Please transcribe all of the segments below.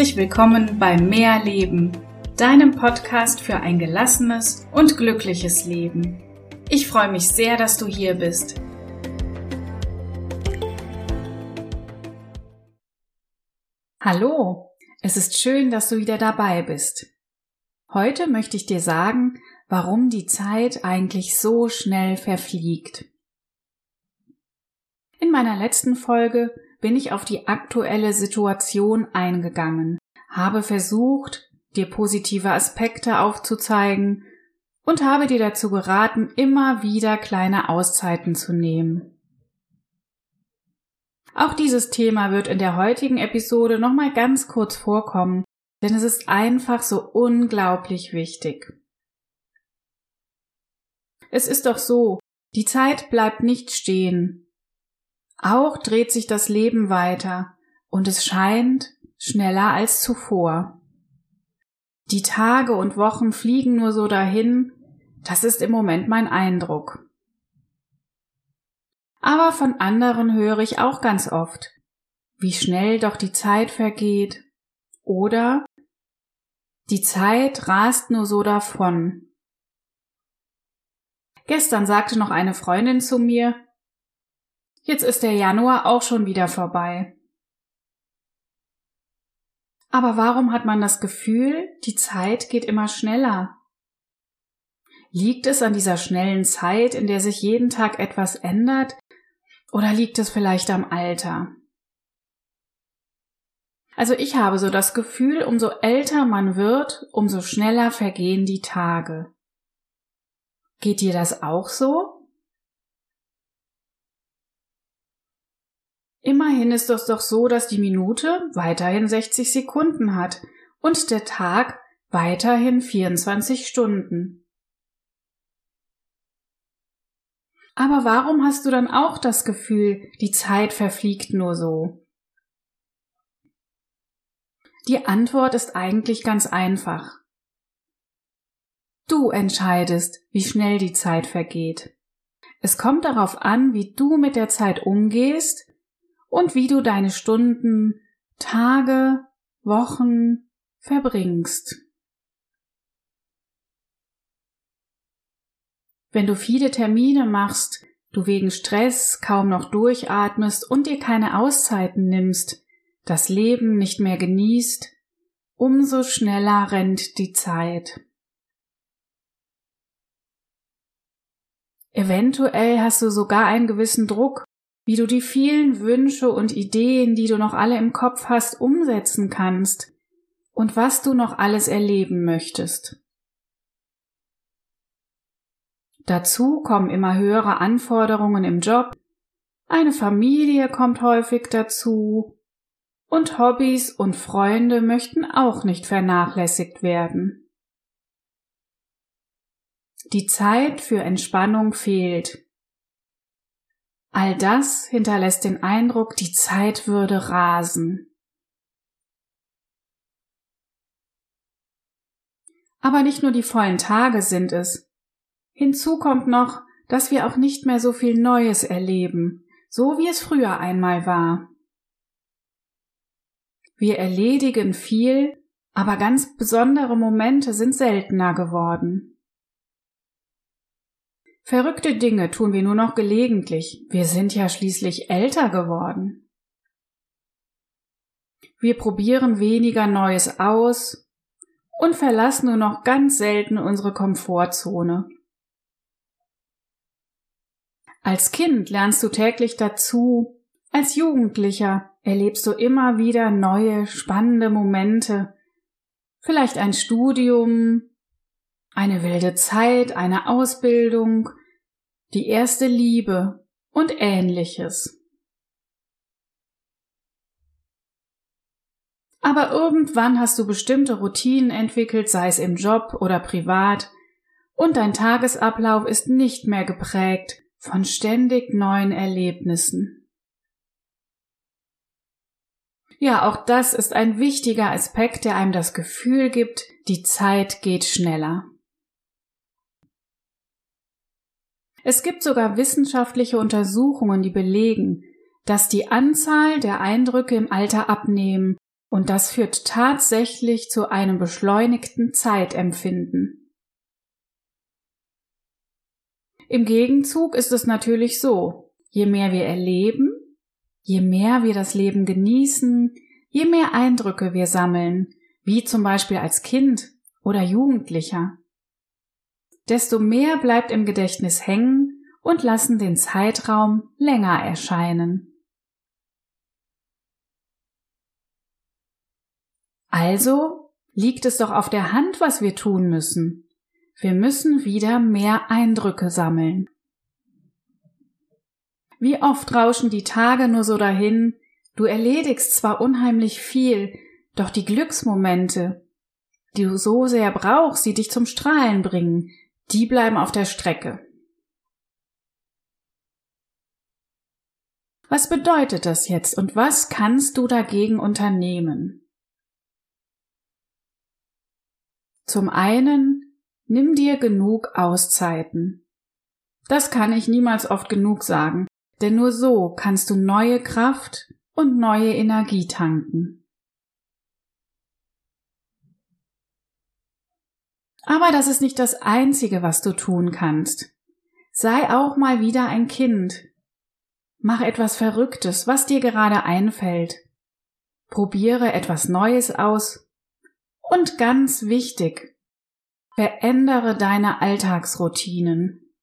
Herzlich willkommen bei Mehr Leben, deinem Podcast für ein gelassenes und glückliches Leben. Ich freue mich sehr, dass du hier bist. Hallo, es ist schön, dass du wieder dabei bist. Heute möchte ich dir sagen, warum die Zeit eigentlich so schnell verfliegt. In meiner letzten Folge bin ich auf die aktuelle Situation eingegangen, habe versucht, dir positive Aspekte aufzuzeigen und habe dir dazu geraten, immer wieder kleine Auszeiten zu nehmen. Auch dieses Thema wird in der heutigen Episode nochmal ganz kurz vorkommen, denn es ist einfach so unglaublich wichtig. Es ist doch so, die Zeit bleibt nicht stehen, auch dreht sich das Leben weiter und es scheint schneller als zuvor. Die Tage und Wochen fliegen nur so dahin, das ist im Moment mein Eindruck. Aber von anderen höre ich auch ganz oft, wie schnell doch die Zeit vergeht oder die Zeit rast nur so davon. Gestern sagte noch eine Freundin zu mir, Jetzt ist der Januar auch schon wieder vorbei. Aber warum hat man das Gefühl, die Zeit geht immer schneller? Liegt es an dieser schnellen Zeit, in der sich jeden Tag etwas ändert, oder liegt es vielleicht am Alter? Also ich habe so das Gefühl, umso älter man wird, umso schneller vergehen die Tage. Geht dir das auch so? Immerhin ist es doch so, dass die Minute weiterhin 60 Sekunden hat und der Tag weiterhin 24 Stunden. Aber warum hast du dann auch das Gefühl, die Zeit verfliegt nur so? Die Antwort ist eigentlich ganz einfach. Du entscheidest, wie schnell die Zeit vergeht. Es kommt darauf an, wie du mit der Zeit umgehst und wie du deine Stunden, Tage, Wochen verbringst. Wenn du viele Termine machst, du wegen Stress kaum noch durchatmest und dir keine Auszeiten nimmst, das Leben nicht mehr genießt, umso schneller rennt die Zeit. Eventuell hast du sogar einen gewissen Druck, wie du die vielen Wünsche und Ideen, die du noch alle im Kopf hast, umsetzen kannst und was du noch alles erleben möchtest. Dazu kommen immer höhere Anforderungen im Job, eine Familie kommt häufig dazu und Hobbys und Freunde möchten auch nicht vernachlässigt werden. Die Zeit für Entspannung fehlt. All das hinterlässt den Eindruck, die Zeit würde rasen. Aber nicht nur die vollen Tage sind es. Hinzu kommt noch, dass wir auch nicht mehr so viel Neues erleben, so wie es früher einmal war. Wir erledigen viel, aber ganz besondere Momente sind seltener geworden. Verrückte Dinge tun wir nur noch gelegentlich. Wir sind ja schließlich älter geworden. Wir probieren weniger Neues aus und verlassen nur noch ganz selten unsere Komfortzone. Als Kind lernst du täglich dazu, als Jugendlicher erlebst du immer wieder neue, spannende Momente, vielleicht ein Studium, eine wilde Zeit, eine Ausbildung, die erste Liebe und ähnliches. Aber irgendwann hast du bestimmte Routinen entwickelt, sei es im Job oder privat, und dein Tagesablauf ist nicht mehr geprägt von ständig neuen Erlebnissen. Ja, auch das ist ein wichtiger Aspekt, der einem das Gefühl gibt, die Zeit geht schneller. Es gibt sogar wissenschaftliche Untersuchungen, die belegen, dass die Anzahl der Eindrücke im Alter abnehmen Und das führt tatsächlich zu einem beschleunigten Zeitempfinden. Im Gegenzug ist es natürlich so, je mehr wir erleben, je mehr wir das Leben genießen, je mehr Eindrücke wir sammeln, wie zum Beispiel als Kind oder Jugendlicher, desto mehr bleibt im Gedächtnis hängen und lassen den Zeitraum länger erscheinen. Also liegt es doch auf der Hand, was wir tun müssen. Wir müssen wieder mehr Eindrücke sammeln. Wie oft rauschen die Tage nur so dahin, du erledigst zwar unheimlich viel, doch die Glücksmomente, die du so sehr brauchst, die dich zum Strahlen bringen, die bleiben auf der Strecke. Was bedeutet das jetzt und was kannst du dagegen unternehmen? Zum einen, nimm dir genug Auszeiten. Das kann ich niemals oft genug sagen, denn nur so kannst du neue Kraft und neue Energie tanken. Aber das ist nicht das Einzige, was du tun kannst. Sei auch mal wieder ein Kind. Mach etwas Verrücktes, was dir gerade einfällt. Probiere etwas Neues aus und ganz wichtig, verändere deine Alltagsroutinen.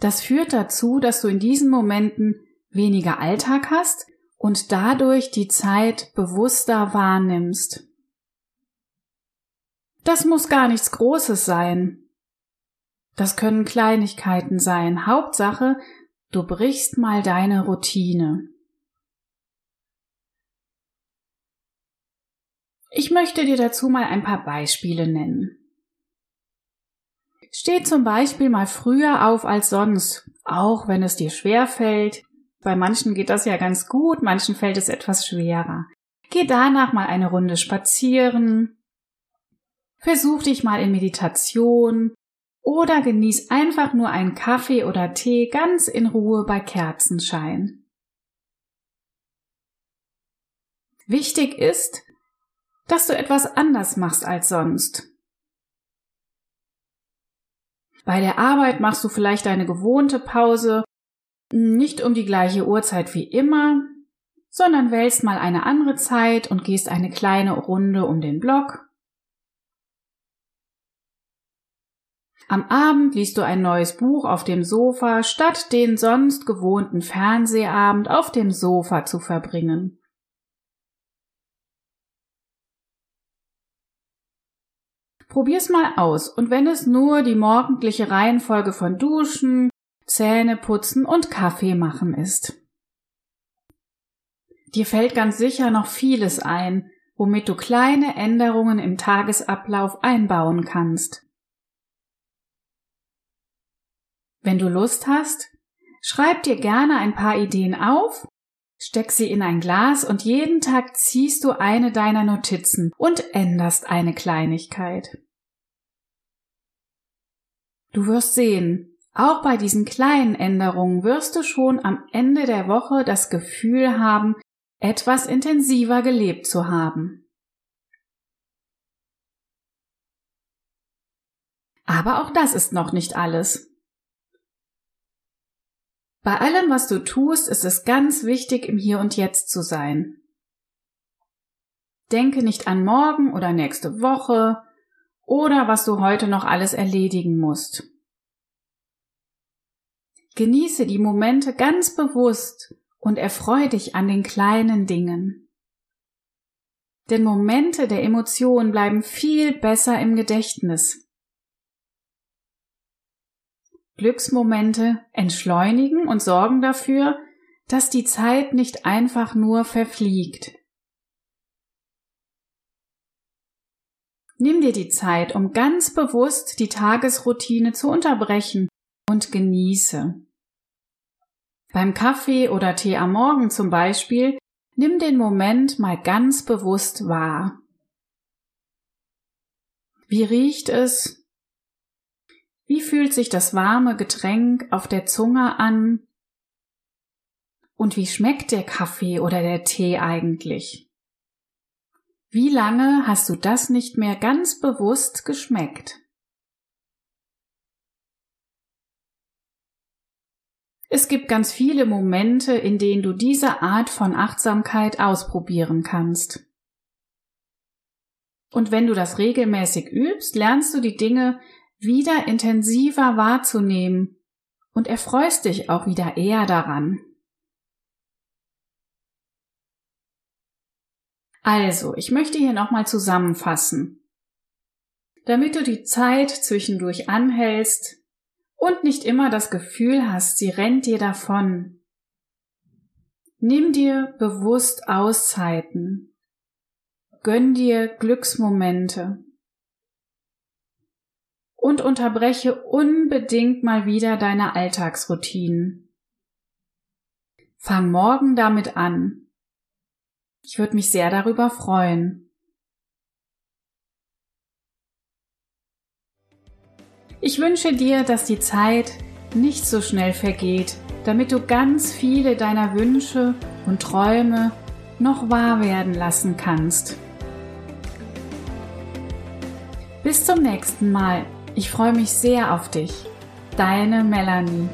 Das führt dazu, dass du in diesen Momenten weniger Alltag hast und dadurch die Zeit bewusster wahrnimmst. Das muss gar nichts Großes sein. Das können Kleinigkeiten sein. Hauptsache, du brichst mal deine Routine. Ich möchte dir dazu mal ein paar Beispiele nennen. Steh zum Beispiel mal früher auf als sonst, auch wenn es dir schwer fällt. Bei manchen geht das ja ganz gut, manchen fällt es etwas schwerer. Geh danach mal eine Runde spazieren. Versuch dich mal in Meditation oder genieß einfach nur einen Kaffee oder Tee ganz in Ruhe bei Kerzenschein. Wichtig ist, dass du etwas anders machst als sonst. Bei der Arbeit machst du vielleicht deine gewohnte Pause, nicht um die gleiche Uhrzeit wie immer, sondern wählst mal eine andere Zeit und gehst eine kleine Runde um den Block. Am Abend liest du ein neues Buch auf dem Sofa, statt den sonst gewohnten Fernsehabend auf dem Sofa zu verbringen. Probier's mal aus und wenn es nur die morgendliche Reihenfolge von Duschen, Zähne putzen und Kaffee machen ist. Dir fällt ganz sicher noch vieles ein, womit du kleine Änderungen im Tagesablauf einbauen kannst. Wenn du Lust hast, schreib dir gerne ein paar Ideen auf, steck sie in ein Glas und jeden Tag ziehst du eine deiner Notizen und änderst eine Kleinigkeit. Du wirst sehen, auch bei diesen kleinen Änderungen wirst du schon am Ende der Woche das Gefühl haben, etwas intensiver gelebt zu haben. Aber auch das ist noch nicht alles. Bei allem, was du tust, ist es ganz wichtig, im Hier und Jetzt zu sein. Denke nicht an morgen oder nächste Woche oder was du heute noch alles erledigen musst. Genieße die Momente ganz bewusst und erfreue dich an den kleinen Dingen. Denn Momente der Emotion bleiben viel besser im Gedächtnis. Glücksmomente entschleunigen und sorgen dafür, dass die Zeit nicht einfach nur verfliegt. Nimm dir die Zeit, um ganz bewusst die Tagesroutine zu unterbrechen und genieße. Beim Kaffee oder Tee am Morgen zum Beispiel, nimm den Moment mal ganz bewusst wahr. Wie riecht es? Wie fühlt sich das warme Getränk auf der Zunge an? Und wie schmeckt der Kaffee oder der Tee eigentlich? Wie lange hast du das nicht mehr ganz bewusst geschmeckt? Es gibt ganz viele Momente, in denen du diese Art von Achtsamkeit ausprobieren kannst. Und wenn du das regelmäßig übst, lernst du die Dinge wieder intensiver wahrzunehmen und erfreust dich auch wieder eher daran. Also, ich möchte hier nochmal zusammenfassen. Damit du die Zeit zwischendurch anhältst, und nicht immer das Gefühl hast, sie rennt dir davon. Nimm dir bewusst Auszeiten. Gönn dir Glücksmomente. Und unterbreche unbedingt mal wieder deine Alltagsroutinen. Fang morgen damit an. Ich würde mich sehr darüber freuen. Ich wünsche dir, dass die Zeit nicht so schnell vergeht, damit du ganz viele deiner Wünsche und Träume noch wahr werden lassen kannst. Bis zum nächsten Mal. Ich freue mich sehr auf dich. Deine Melanie.